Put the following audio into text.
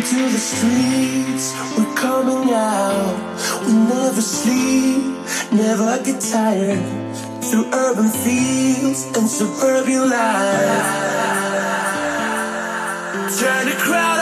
Into the streets, we're coming out. We never sleep, never get tired. Through urban fields and suburban life. Turn the crowd